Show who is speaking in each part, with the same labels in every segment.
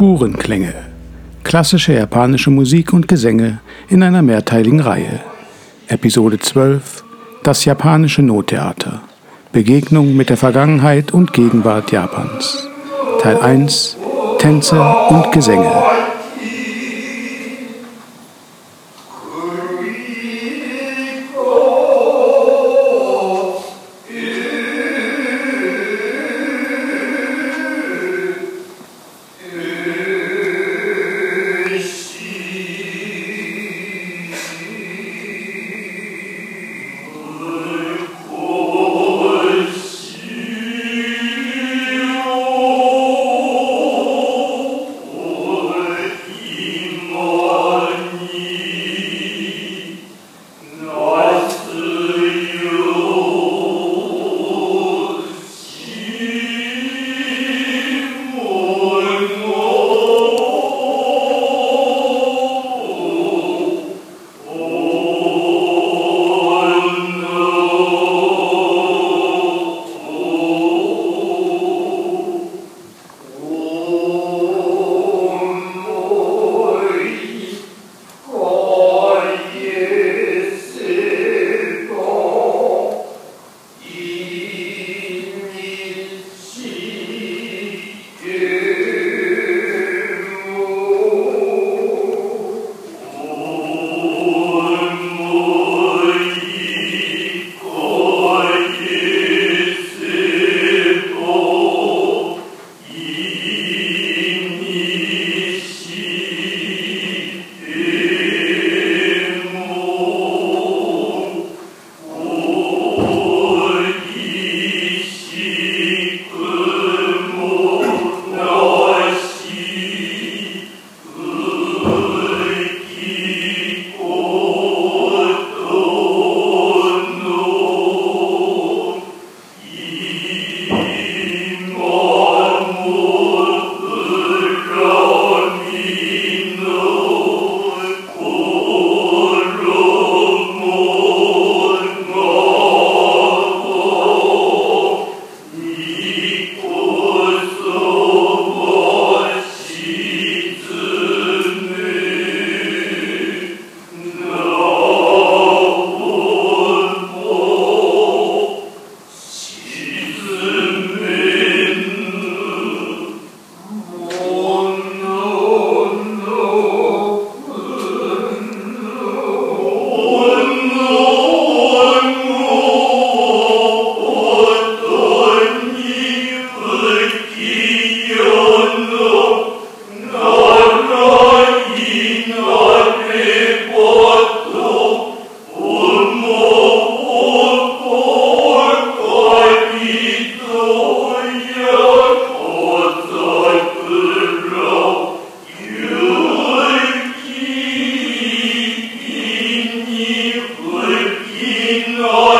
Speaker 1: Ohrenklänge. Klassische japanische Musik und Gesänge in einer mehrteiligen Reihe. Episode 12 Das japanische Nottheater. Begegnung mit der Vergangenheit und Gegenwart Japans. Teil 1 Tänze und Gesänge.
Speaker 2: Lord.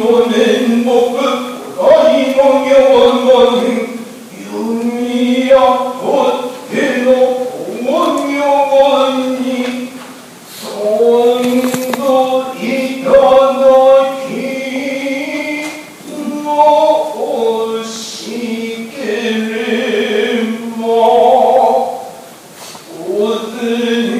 Speaker 2: 이혼은 목극 어디농여 원건행 윤리야 도태로 공원영원히 성도 이편너기 모시길마 모든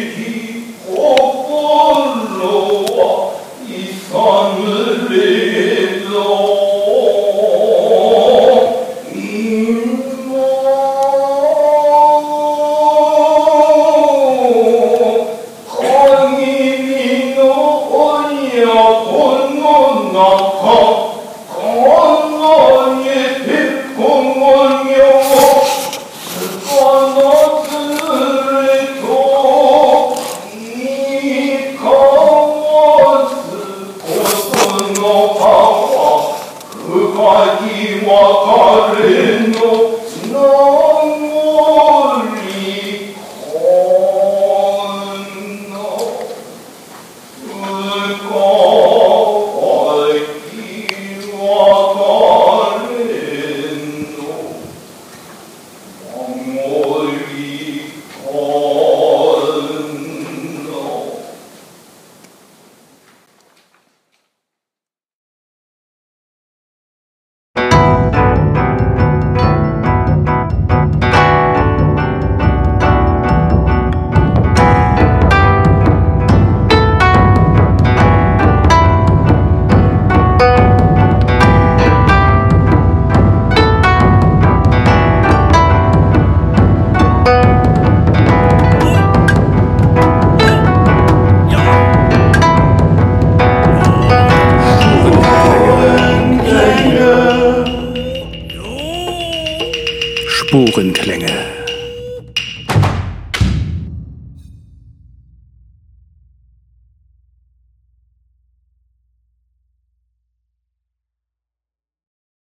Speaker 1: を